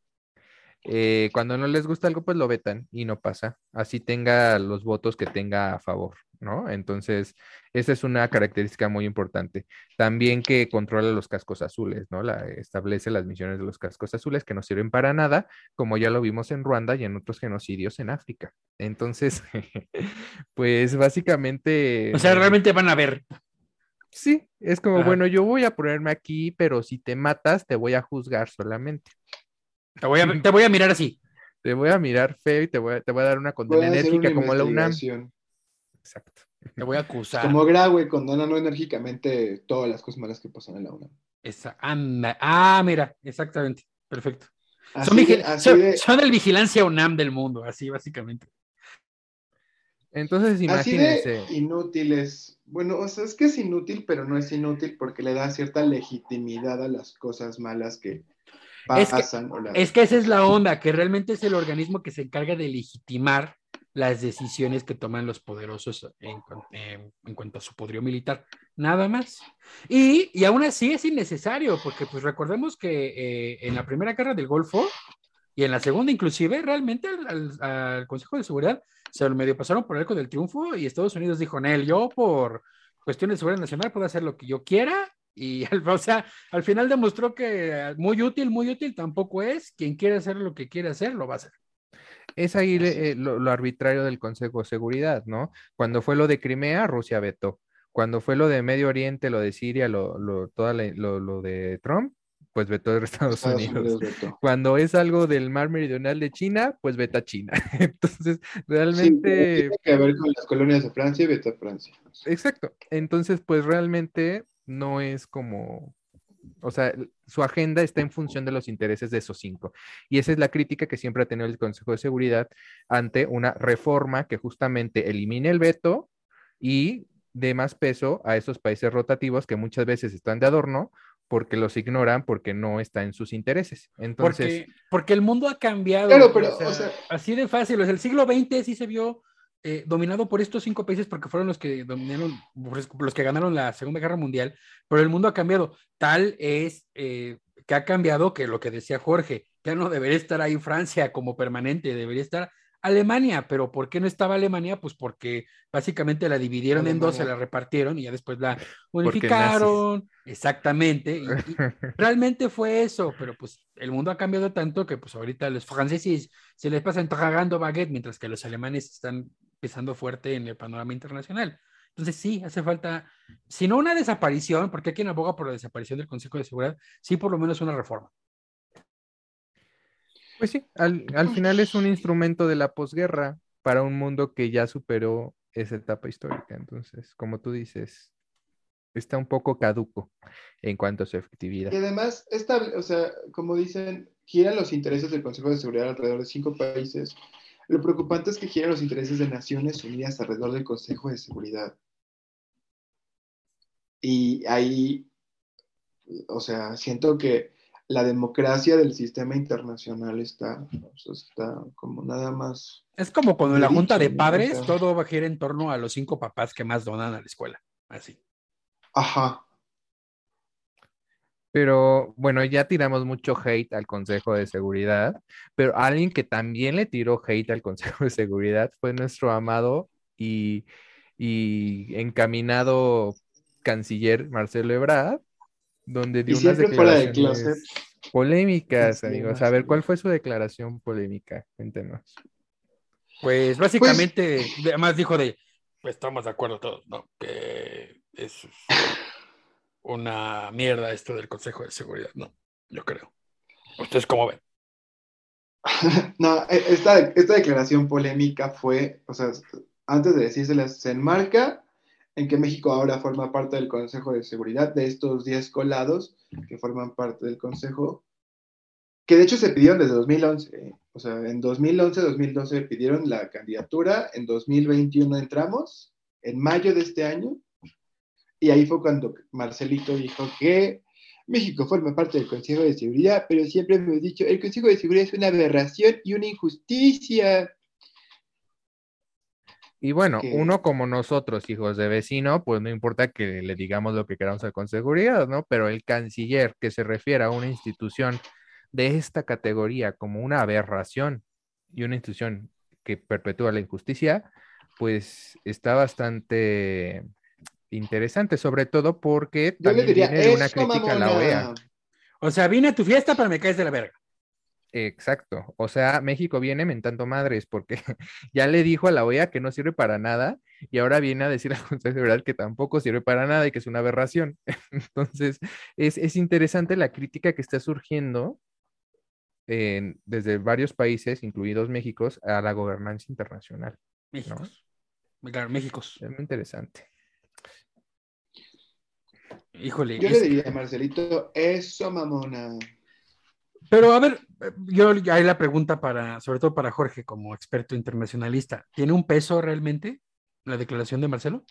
Eh, cuando no les gusta algo, pues lo vetan y no pasa. Así tenga los votos que tenga a favor, ¿no? Entonces, esa es una característica muy importante. También que controla los cascos azules, ¿no? La, establece las misiones de los cascos azules que no sirven para nada, como ya lo vimos en Ruanda y en otros genocidios en África. Entonces, pues básicamente... O sea, realmente van a ver. Sí, es como, bueno, yo voy a ponerme aquí, pero si te matas, te voy a juzgar solamente. Te voy a, te voy a mirar así. Te voy a mirar feo y te voy a, te voy a dar una condena enérgica como la UNAM. Exacto. Te voy a acusar. Como Graue condenando enérgicamente todas las cosas malas que pasan en la UNAM. Esa, ah, mira, exactamente. Perfecto. son, el vigilancia UNAM del mundo, así básicamente. Entonces, imagínense. Así de inútiles. Bueno, o sea, es que es inútil, pero no es inútil porque le da cierta legitimidad a las cosas malas que, es que, es que esa es la onda, que realmente es el organismo que se encarga de legitimar las decisiones que toman los poderosos en, cu- en- en cuanto a su poderío militar, nada más. Y, y aún así es innecesario, porque pues recordemos que eh, en la primera guerra del Golfo y en la segunda inclusive, realmente al, al- al Consejo de Seguridad se lo medio pasaron por el arco del triunfo y Estados Unidos dijo, Nel, yo por cuestiones de seguridad nacional puedo hacer lo que yo quiera. Y, al- o sea, al final demostró que muy útil, muy útil tampoco es. Quien quiere hacer lo que quiere hacer, lo va a hacer. Es ahí eh, lo, lo arbitrario del Consejo de Seguridad, ¿no? Cuando fue lo de Crimea, Rusia vetó. Cuando fue lo de Medio Oriente, lo de Siria, lo, lo, toda la- lo, lo de Trump, pues vetó de Estados, Estados Unidos. Cuando es algo del mar meridional de China, pues veta China. Entonces, Sí, realmente, tiene que ver con las colonias de Francia y vetó a Francia. exacto. Entonces, pues realmente no es como, o sea, su agenda está en función de los intereses de esos cinco. Y esa es la crítica que siempre ha tenido el Consejo de Seguridad ante una reforma que justamente elimine el veto y dé más peso a esos países rotativos que muchas veces están de adorno porque los ignoran porque no está en sus intereses. Entonces, Porque, porque el mundo ha cambiado. Claro, pero, o sea- así de fácil. O sea, el siglo XX sí se vio eh, dominado por estos cinco países porque fueron los que dominaron, los que ganaron la Segunda Guerra Mundial, pero el mundo ha cambiado. Tal es eh, que ha cambiado que lo que decía Jorge, ya no debería estar ahí Francia como permanente, debería estar Alemania, pero ¿por qué no estaba Alemania? Pues porque básicamente la dividieron en dos, se la repartieron y ya después la unificaron. Exactamente. y- y, realmente fue eso, pero pues el mundo ha cambiado tanto que pues ahorita los franceses se les pasan tragando baguette mientras que los alemanes están pisando fuerte en el panorama internacional. Entonces sí, hace falta, si no una desaparición, porque hay quien aboga por la desaparición del Consejo de Seguridad, sí por lo menos una reforma. Pues sí, al, al final es un instrumento de la posguerra para un mundo que ya superó esa etapa histórica. Entonces, como tú dices, está un poco caduco en cuanto a su efectividad. Y además, estable, o sea, como dicen, giran los intereses del Consejo de Seguridad alrededor de cinco países. Lo preocupante es que giran los intereses de Naciones Unidas alrededor del Consejo de Seguridad. Y ahí, o sea, siento que la democracia del sistema internacional está, o sea, está como nada más. Es como cuando en la junta de padres todo va a girar en torno a los cinco papás que más donan a la escuela. Así. Ajá. Pero bueno, ya tiramos mucho hate al Consejo de Seguridad, pero alguien que también le tiró hate al Consejo de Seguridad fue nuestro amado y, y encaminado canciller Marcelo Ebrard, donde dio Y unas de declaraciones closet. polémicas, amigos. A ver, ¿cuál fue su declaración polémica? Cuéntenos. Pues básicamente, además dijo de, pues estamos de acuerdo todos, ¿no? Que es una mierda esto del Consejo de Seguridad, ¿no? Yo creo. ¿Ustedes cómo ven? No, e- esta, esta declaración polémica fue, o sea, antes de decírselas, se enmarca en que México ahora forma parte del Consejo de Seguridad, de estos 10 colados que forman parte del Consejo, que de hecho se pidieron desde 2011, ¿eh? o sea, en 2011-2012 pidieron la candidatura, en 2021 entramos, en mayo de este año, y ahí fue cuando Marcelito dijo que México forma parte del Consejo de Seguridad, pero siempre hemos dicho, el Consejo de Seguridad es una aberración y una injusticia. Y bueno, que- uno como nosotros, hijos de vecino, pues no importa que le digamos lo que queramos al Consejo de Seguridad, ¿no? Pero el canciller que se refiere a una institución de esta categoría como una aberración y una institución que perpetúa la injusticia, pues está bastante interesante, sobre todo porque Yo le también diría, viene de una crítica a la OEA. O sea, vine a tu fiesta, pero me caes de la verga. Exacto. O sea, México viene mentando madres porque ya le dijo a la OEA que no sirve para nada y ahora viene a decir al Consejo de Seguridad que tampoco sirve para nada y que es una aberración. Entonces, es, es interesante la crítica que está surgiendo en- desde varios países, incluidos México, a la gobernanza internacional. México. Claro, México. Es muy interesante. Híjole. Yo le diría a Marcelito, eso mamona. Pero a ver, yo hay la pregunta para, sobre todo para Jorge, como experto internacionalista. ¿Tiene un peso realmente la declaración de Marcelo?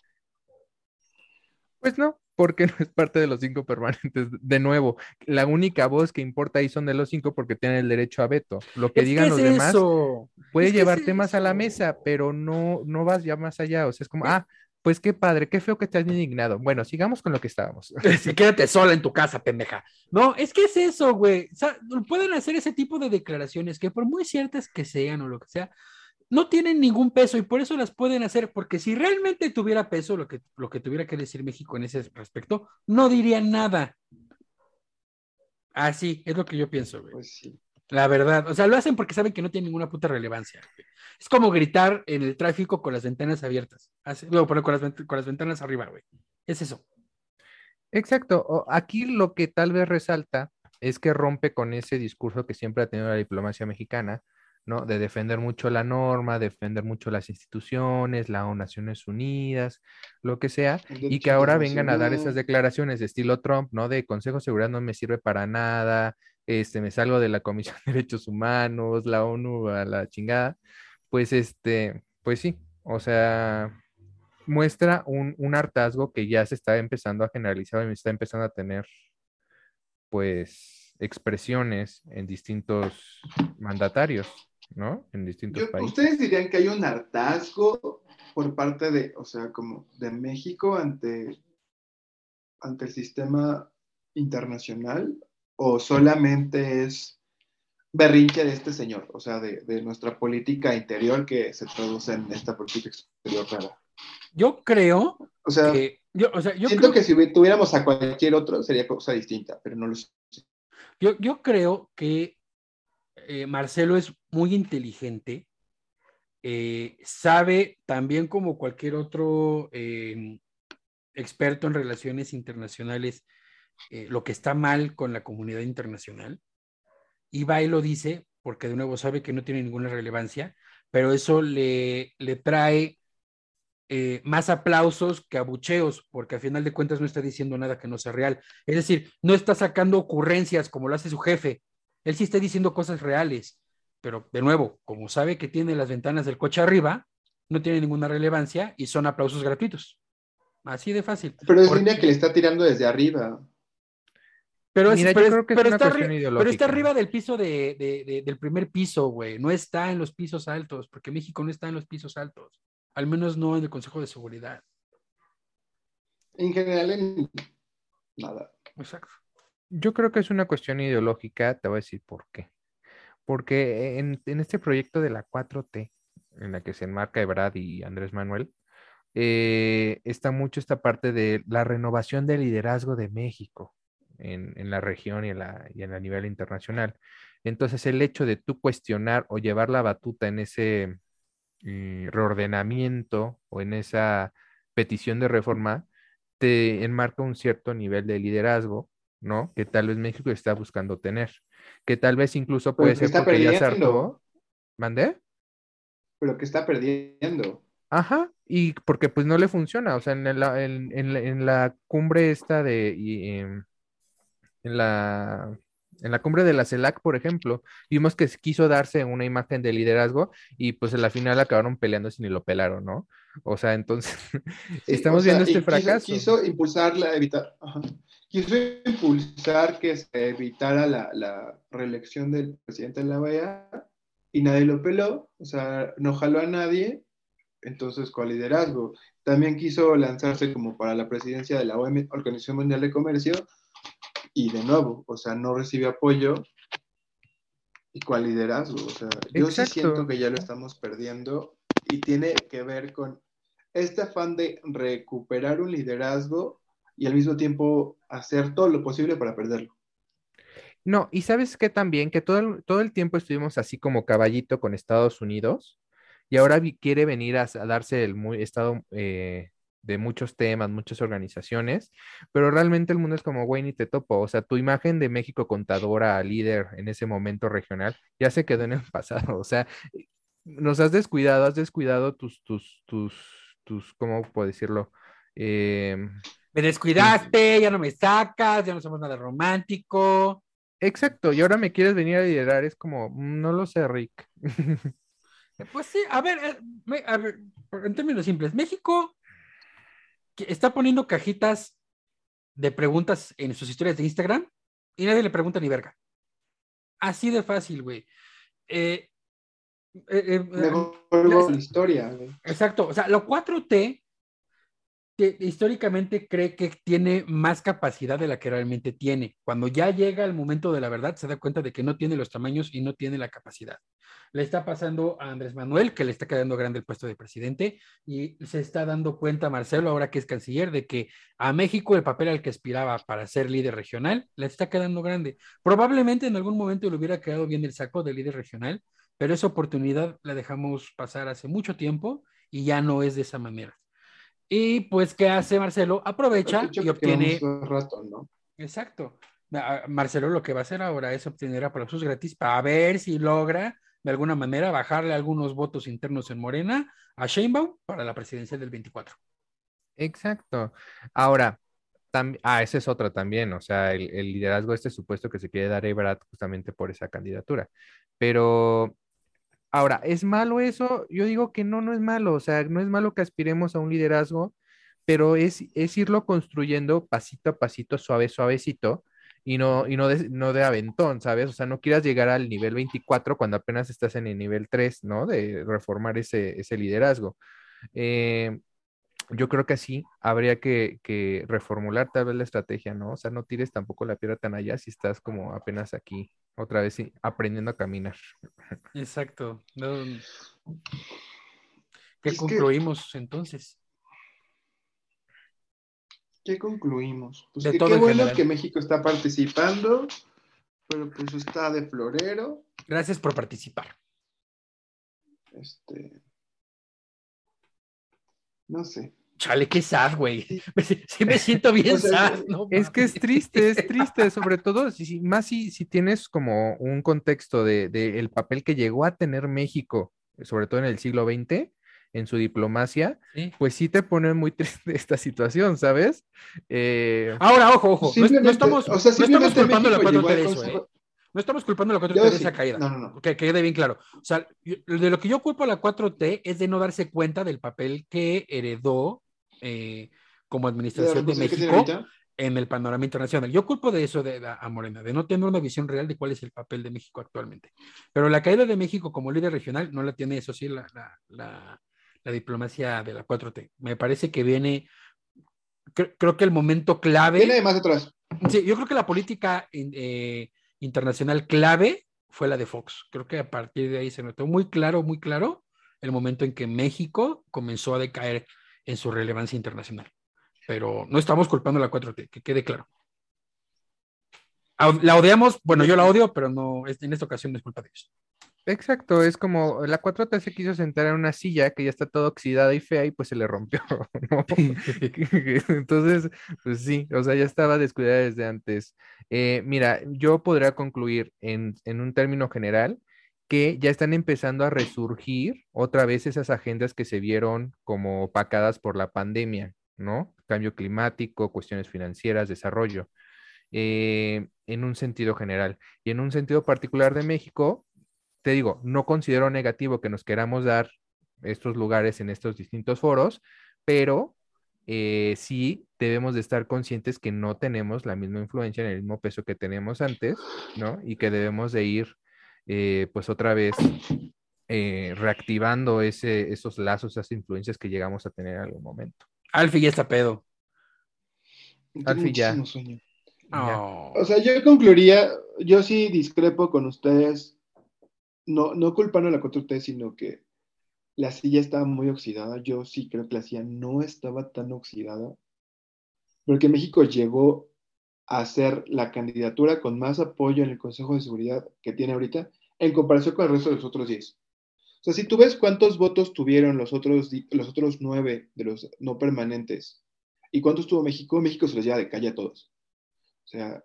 Pues no, porque no es parte de los cinco permanentes. De nuevo, la única voz que importa ahí son de los cinco porque tienen el derecho a veto. Lo que Es digan es los demás eso. puede es llevar es temas a la mesa, pero no, no vas ya más allá. O sea, es como, ah, pues qué padre, qué feo que te has indignado. Bueno, sigamos con lo que estábamos. Sí, quédate sola en tu casa, pendeja. No, es que es eso, güey. O sea, pueden hacer ese tipo de declaraciones que por muy ciertas que sean o lo que sea, no tienen ningún peso y por eso las pueden hacer, porque si realmente tuviera peso lo que, lo que tuviera que decir México en ese respecto, no dirían nada. Así, es lo que yo pienso, güey. Pues sí. La verdad, o sea, lo hacen porque saben que no tiene ninguna puta relevancia. Es como gritar en el tráfico con las ventanas abiertas. Así, no, pero con las, vent- con las ventanas arriba, güey. Es eso. Exacto. Aquí lo que tal vez resalta es que rompe con ese discurso que siempre ha tenido la diplomacia mexicana, ¿no? De defender mucho la norma, defender mucho las instituciones, la ONU, Naciones Unidas, lo que sea, y que ahora vengan a dar esas declaraciones de estilo Trump, ¿no? De Consejo de Seguridad no me sirve para nada, este, me salgo de la Comisión de Derechos Humanos, la ONU a la chingada. Pues este, pues sí, o sea, muestra un, un hartazgo que ya se está empezando a generalizar y está empezando a tener, pues, expresiones en distintos mandatarios, ¿no? En distintos Yo- países. ¿Ustedes dirían que hay un hartazgo por parte de, o sea, como de México ante, ante el sistema internacional o solamente es berrinche de este señor, o sea, de, de nuestra política interior que se traduce en esta política exterior rara? Yo creo O sea, que, yo, o sea, yo siento creo que si tuviéramos a cualquier otro sería cosa distinta, pero no lo sé. Yo, yo creo que eh, Marcelo es muy inteligente, eh, sabe también como cualquier otro eh, experto en relaciones internacionales eh, lo que está mal con la comunidad internacional y va y lo dice porque de nuevo sabe que no tiene ninguna relevancia, pero eso le, le trae eh, más aplausos que abucheos, porque a final de cuentas no está diciendo nada que no sea real. Es decir, no está sacando ocurrencias como lo hace su jefe. Él sí está diciendo cosas reales, pero de nuevo, como sabe que tiene las ventanas del coche arriba, no tiene ninguna relevancia y son aplausos gratuitos. Así de fácil. Pero es Porque- línea que le está tirando desde arriba. Pero, es- Mira, pero creo que pero una está cuestión arri- ideológica. pero está arriba del piso de, de- de- del primer piso, güey. No está en los pisos altos, porque México no está en los pisos altos. Al menos no en el Consejo de Seguridad. En general, en nada. Exacto. Yo creo que es una cuestión ideológica, te voy a decir por qué. Porque en, en este proyecto de la 4T, en la que se enmarca Ebrard y Andrés Manuel, eh, está mucho esta parte de la renovación del liderazgo de México en, en la región y en la, y en a nivel internacional. Entonces, el hecho de tú cuestionar o llevar la batuta en ese eh, reordenamiento o en esa petición de reforma, te enmarca un cierto nivel de liderazgo ¿no? Que tal vez México está buscando tener, que tal vez incluso puede ser está porque ya se hartó. ¿Mandé? Pero que está perdiendo. Ajá, y porque pues no le funciona, o sea, en la, en, en en la cumbre esta de, y, em, en la, en la cumbre de la CELAC, por ejemplo, vimos que quiso darse una imagen de liderazgo y pues en la final acabaron peleando si ni lo pelaron, ¿no? O sea, entonces, Sí, estamos o sea, viendo este quiso- fracaso. Quiso, impulsar la evitar, ajá. quiso impulsar que se evitara la, la reelección del presidente de la OEA y nadie lo peló, o sea, no jaló a nadie, entonces con liderazgo. También quiso lanzarse como para la presidencia de la OM, Organización Mundial de Comercio y de nuevo, o sea, no recibe apoyo y cuál liderazgo, o sea, yo sí siento que ya lo estamos perdiendo y tiene que ver con este afán de recuperar un liderazgo y al mismo tiempo hacer todo lo posible para perderlo. No, y sabes que también que todo el, todo el tiempo estuvimos así como caballito con Estados Unidos y ahora quiere venir a, a darse el muy, estado eh, de muchos temas, muchas organizaciones, pero realmente el mundo es como, güey, ni te topo. O sea, tu imagen de México contadora, líder en ese momento regional, ya se quedó en el pasado. O sea, nos has descuidado, has descuidado tus, tus, tus, tus, ¿cómo puedo decirlo? Em, Me descuidaste, ya no me sacas, ya no somos nada romántico. exacto, y ahora me quieres venir a liderar, es como, "Mm, no lo sé, Rick. Pues sí, a ver, eh, a ver, en términos simples, México que está poniendo cajitas de preguntas en sus historias de Instagram y nadie le pregunta ni verga. Así de fácil, güey. Eh, eh, eh, eh, la historia, güey. Exacto, o sea, lo 4T que históricamente cree que tiene más capacidad de la que realmente tiene. Cuando ya llega el momento de la verdad, se da cuenta de que no tiene los tamaños y no tiene la capacidad. Le está pasando a Andrés Manuel, que le está quedando grande el puesto de presidente, y se está dando cuenta Marcelo, ahora que es canciller, de que a México el papel al que aspiraba para ser líder regional le está quedando grande. Probablemente en algún momento le hubiera quedado bien el saco de líder regional, pero esa oportunidad la dejamos pasar hace mucho tiempo y ya no es de esa manera. Y pues, ¿qué hace Marcelo? Aprovecha y obtiene... Exacto. Marcelo lo que va a hacer ahora es obtener aplausos gratis para ver si logra de alguna manera bajarle algunos votos internos en Morena a Sheinbaum para la presidencia del 24. Exacto. Ahora, ah, esa es otra también, o sea, el, el liderazgo este supuesto que se quiere dar a Ebrard justamente por esa candidatura. Pero ahora, ¿es malo eso? Yo digo que no, no es malo, o sea, no es malo que aspiremos a un liderazgo, pero es, es irlo construyendo pasito a pasito, suave, suavecito. Y no, y no de, no de aventón, ¿sabes? O sea, no quieras llegar al nivel 24 cuando apenas estás en el nivel 3, ¿no? De reformar ese, ese liderazgo. Eh, yo creo que así habría que, que reformular tal vez la estrategia, ¿no? O sea, no tires tampoco la piedra tan allá si estás como apenas aquí, otra vez sí, aprendiendo a caminar. Exacto. No- ¿Qué Es que- concluimos entonces? ¿Qué concluimos? Pues De que todo qué en bueno general. que México está participando, pero pues está de florero. Gracias por participar. Este. No sé. Chale, qué sad, güey. Sí me siento bien O sea, sad. no Es que es triste, es triste, sobre todo, si, más si, si tienes como un contexto de, de el papel que llegó a tener México, sobre todo en el siglo XX, en su diplomacia, Sí. pues sí te pone muy triste esta situación, ¿sabes? Eh, Ahora, ojo, ojo. No, no estamos, o sea, no estamos culpando a la México 4T llegó de al eso, ¿eh? No estamos culpando a la 4T Yo de sí. esa caída. No, no, no. Que quede bien claro. O sea, yo- de lo que yo culpo a la 4T es de no darse cuenta del papel que heredó eh, como ¿De la administración de México en el panorama internacional. Yo culpo de eso de, a Morena, de no tener una visión real de cuál es el papel de México actualmente. Pero la caída de México como líder regional no la tiene, eso sí, la, la, la- la diplomacia de la 4T. Me parece que viene, cre- creo que el momento clave. Viene de más atrás. Sí, yo creo que la política eh, internacional clave fue la de Fox. Creo que a partir de ahí se notó muy claro, muy claro el momento en que México comenzó a decaer en su relevancia internacional. Pero no estamos culpando a la 4T, que quede claro. La odiamos, bueno, yo la odio, pero no, en esta ocasión no es culpa de ellos. Exacto, es como la 4T se quiso sentar en una silla que ya está toda oxidada y fea y pues se le rompió, ¿no? Entonces, pues sí, o sea, ya estaba descuidada desde antes. Eh, mira, yo podría concluir en, en un término general que ya están empezando a resurgir otra vez esas agendas que se vieron como opacadas por la pandemia, ¿no? Cambio climático, cuestiones financieras, desarrollo, eh, en un sentido general. Y en un sentido particular de México, te digo, no considero negativo que nos queramos dar estos lugares en estos distintos foros, pero eh, sí debemos de estar conscientes que no tenemos la misma influencia en el mismo peso que teníamos antes, ¿no? Y que debemos de ir, eh, pues otra vez, eh, reactivando ese, esos lazos, esas influencias que llegamos a tener en algún momento. Alfie ya está pedo. Alfie, ya. sueño. Ya. Oh. O sea, yo concluiría, yo sí discrepo con ustedes, no, no culpando a la 4T, sino que la silla estaba muy oxidada. Yo sí creo que la silla no estaba tan oxidada, porque México llegó a ser la candidatura con más apoyo en el Consejo de Seguridad que tiene ahorita, en comparación con el resto de los otros 10. O sea, si tú ves cuántos votos tuvieron los otros, los otros nueve de los no permanentes y cuántos tuvo México, México se los lleva de calle a todos. O sea,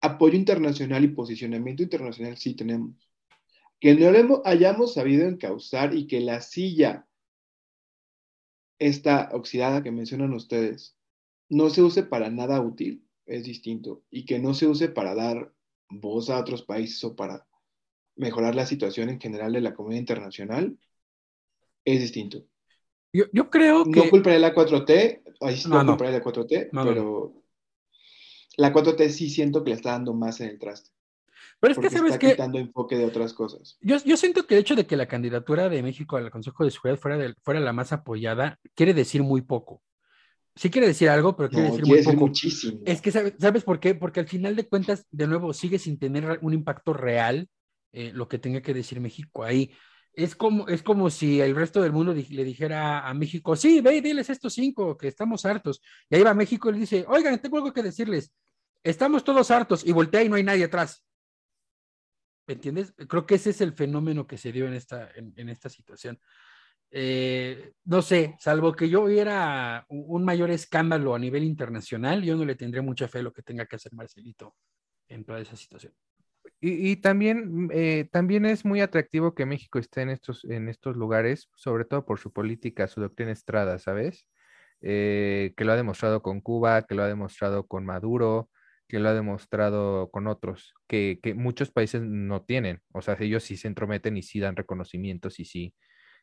apoyo internacional y posicionamiento internacional sí tenemos. Que no hayamos sabido encauzar y que la silla, esta oxidada que mencionan ustedes, no se use para nada útil, es distinto. Y que no se use para dar voz a otros países o para mejorar la situación en general de la comunidad internacional, es distinto. Yo, yo creo que. No culparé la 4T, ahí sí No, no, no. culparé la 4T, No, no, pero la 4T sí siento que le está dando más en el traste. Pero es que, ¿sabes está qué? quitando enfoque de otras cosas. Yo, yo siento que el hecho de que la candidatura de México al Consejo de Seguridad fuera, del- fuera la más apoyada quiere decir muy poco. Sí quiere decir algo, pero quiere No, decir muy poco. muchísimo. Es que, ¿sabes, ¿sabes por qué? Porque al final de cuentas, de nuevo, sigue sin tener un impacto real eh, lo que tenga que decir México ahí. Es como, es como si el resto del mundo le dijera a México, sí, ve y diles estos cinco, que estamos hartos. Y ahí va México y le dice, oigan, tengo algo que decirles. Estamos todos hartos y voltea y no hay nadie atrás. ¿Me entiendes? Creo que ese es el fenómeno que se dio en esta, en, en esta situación. Eh, no sé, salvo que yo viera un mayor escándalo a nivel internacional, yo no le tendría mucha fe lo que tenga que hacer Marcelito en toda esa situación. Y, y también, mm, eh, también es muy atractivo que México esté en estos, en estos lugares, sobre todo por su política, su doctrina Estrada, ¿sabes? Eh, que lo ha demostrado con Cuba, que lo ha demostrado con Maduro, que lo ha demostrado con otros, que, que muchos países no tienen. O sea, ellos sí se entrometen y sí dan reconocimientos y sí.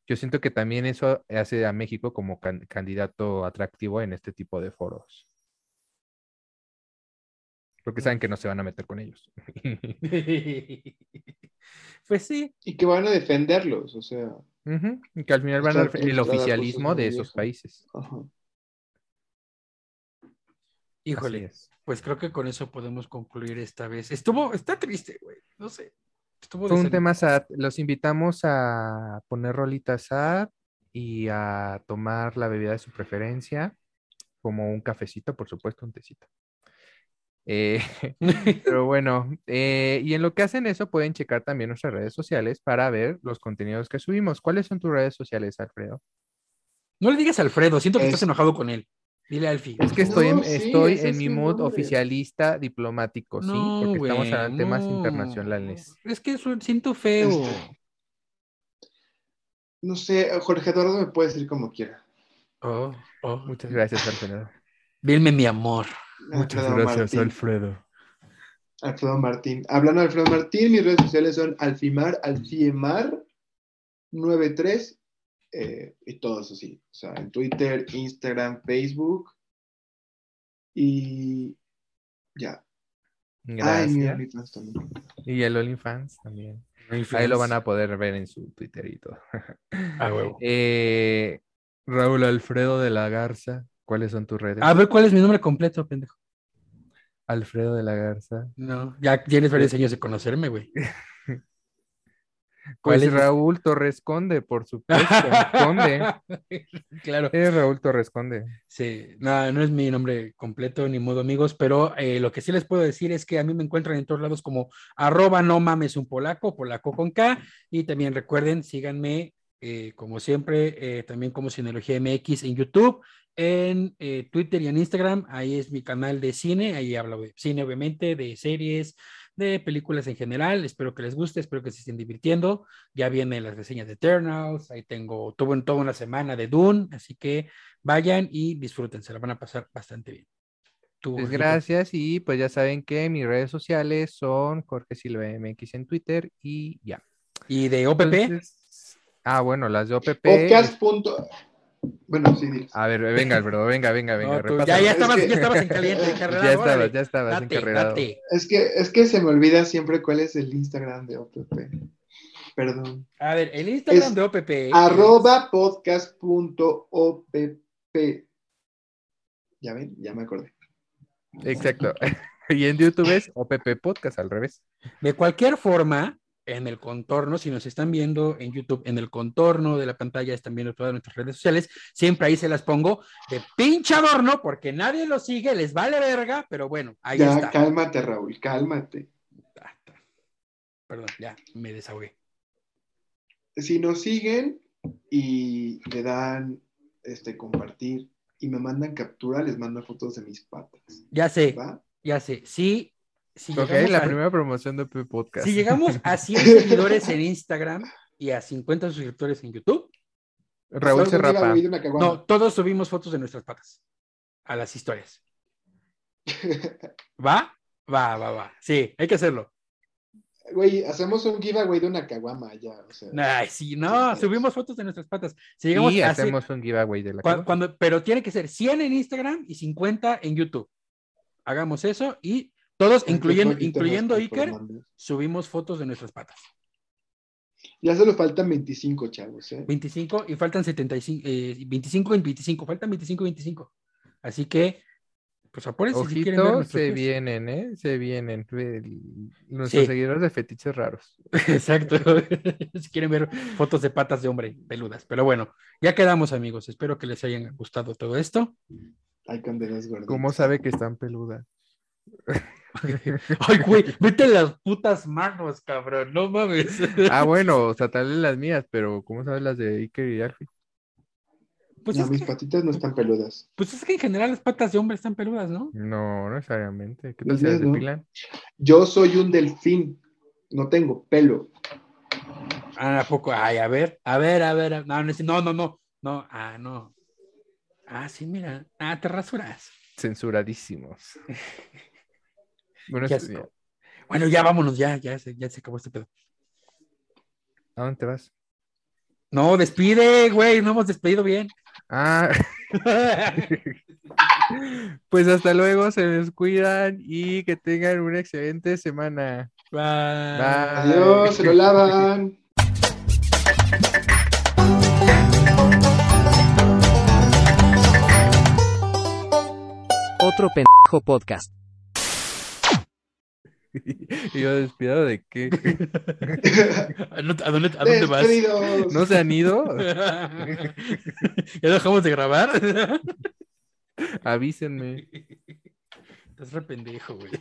Yo siento que también eso hace a México como can- candidato atractivo en este tipo de foros. Porque saben que no se van a meter con ellos. pues sí, Y que van a defenderlos, o sea. Y que al final van a Estar el oficialismo de esos países. ajá. híjole, pues creo que con eso podemos concluir esta vez. Estuvo, está triste, güey, no sé. Estuvo Fue un tema sad. Los invitamos a poner rolita sad y a tomar la bebida de su preferencia, como un cafecito, por supuesto, un tecito. Eh, pero bueno, eh, y en lo que hacen eso pueden checar también nuestras redes sociales para ver los contenidos que subimos. ¿Cuáles son tus redes sociales, Alfredo? No le digas a Alfredo, siento que Es- estás enojado con él. Dile a Alfie. Es que estoy, en, No, estoy en mi mood nombre. oficialista diplomático, ¿sí? No, Porque estamos hablando de temas no. internacionales. Es que su- siento feo. Este- No sé, Jorge Eduardo me puede decir como quiera. Oh, oh. Muchas gracias, Alfredo. Dime mi amor. Alfredo Martín. Alfredo. Alfredo Martín. Hablando de Alfredo Martín, mis redes sociales son Alfimar, Alfiemar 93 eh, y todos así. O sea, en Twitter, Instagram, Facebook y ya. Ay, mi Gracias. OnlyFans también. Y el OnlyFans también. Ahí lo van a poder ver en su Twitter y todo. A huevo. Eh, Raúl Alfredo de la Garza, ¿cuáles son tus redes? A ver, ¿cuál es mi nombre completo, pendejo? Alfredo de la Garza. No, ya tienes varios años de conocerme, güey. ¿Cuál Pues es? Raúl Torres Conde, por supuesto. Conde. claro. Es Raúl Torres Conde. Sí, no, no es mi nombre completo, ni modo amigos, pero eh, lo que sí les puedo decir es que a mí me encuentran en todos lados como arroba no mames un polaco, polaco con K, y también recuerden, síganme eh, como siempre, eh, también como Cineología MX en YouTube, en eh, Twitter y en Instagram, ahí es mi canal de cine, ahí hablo de cine obviamente, de series, de películas en general, espero que les guste, espero que se estén divirtiendo, ya vienen las reseñas de Eternals, ahí tengo, tuve toda una semana de Dune, así que vayan y disfruten, se la van a pasar bastante bien. Pues gracias y pues ya saben que mis redes sociales son Jorge Silva MX en Twitter y ya. Y de OPP, Entonces- ah, bueno, las de OPP. Podcast. punto- Bueno, sí, diles. A ver, venga, Alfredo, venga, venga, venga. no, tú- repásalo. ya, ya Es estabas, que- ya estabas en caliente, encarrerado, Ya estabas, órale, ya estabas date, encarrerado. date. Es que, es que se me olvida siempre cuál es el Instagram de OPP. Perdón. A ver, el Instagram Es de OPP. es- Arroba podcast.opp. Ya ven, ya me acordé. Exacto. Y en YouTube es OPP Podcast al revés. De cualquier forma, en el contorno, si nos están viendo en YouTube, en el contorno de la pantalla están viendo todas nuestras redes sociales, siempre ahí se las pongo de pinche adorno porque nadie lo sigue, les vale verga, pero bueno, ahí ya, está. cálmate, Raúl, cálmate. Ah. Perdón, ya me desahogué. Si nos siguen y le dan este compartir y me mandan captura, les mando fotos de mis patas. Ya sé, ¿Va? ya sé. Sí, si Ok, llegamos, la a, primera promoción de OPP Podcast. si llegamos a 100 seguidores en Instagram y a 50 suscriptores en YouTube, Raúl se rapa. no, todos subimos fotos de nuestras patas a las historias. ¿Va? Va, va, va. Sí, hay que hacerlo. Güey, hacemos un giveaway de una caguama ya. O sea, Ay, sí, no, subimos fotos de nuestras patas. Si llegamos Y a hacemos un giveaway de la cuando, pero tiene que ser 100 en Instagram y 50 en YouTube. hagamos eso y todos, incluyendo, incluyendo Iker, subimos fotos de nuestras patas. Ya solo faltan 25, chavos, ¿eh? 25 y faltan 75, eh, 25 y 25, faltan 25 y 25. Así que, pues apúrense si quieren ver Ojito, se pies. vienen, ¿eh? Se vienen. El- Nuestros Sí. seguidores de fetiches raros. Exacto. si quieren ver fotos de patas de hombre peludas. Pero bueno, ya quedamos amigos. Espero que les hayan gustado todo esto. Hay condenas gorditas. ¿Cómo sabe que están peludas? Ay, güey, vete las putas manos, cabrón. No mames. Ah, bueno, o sea, tal vez las mías, pero ¿cómo sabes las de Iker y Alfie? Pues, No, es mis que, patitas no están peludas. pues es que en general las patas de hombre están peludas, ¿no? No, no necesariamente. ¿Qué mías no. Yo soy un delfín. No tengo pelo. Ah, ¿a poco? Ay, a ver, a ver, a ver. No, no, no, no. No, ah, no. Ah, sí, mira. Ah, te rasuras. Censuradísimos. Bueno, asco. Bueno, ya vámonos, ya, ya se, ya se acabó este pedo. ¿a dónde te vas? No, despide, güey, no hemos despedido bien. Ah, pues hasta luego, se descuidan y que tengan una excelente semana. Bye. Bye. Adiós, se lo lavan. Otro pendejo podcast. Y yo despido de qué? ¿A dónde, a dónde- vas? ¿No se han ido? ¿Ya dejamos de grabar? Avísenme. Estás re pendejo, güey.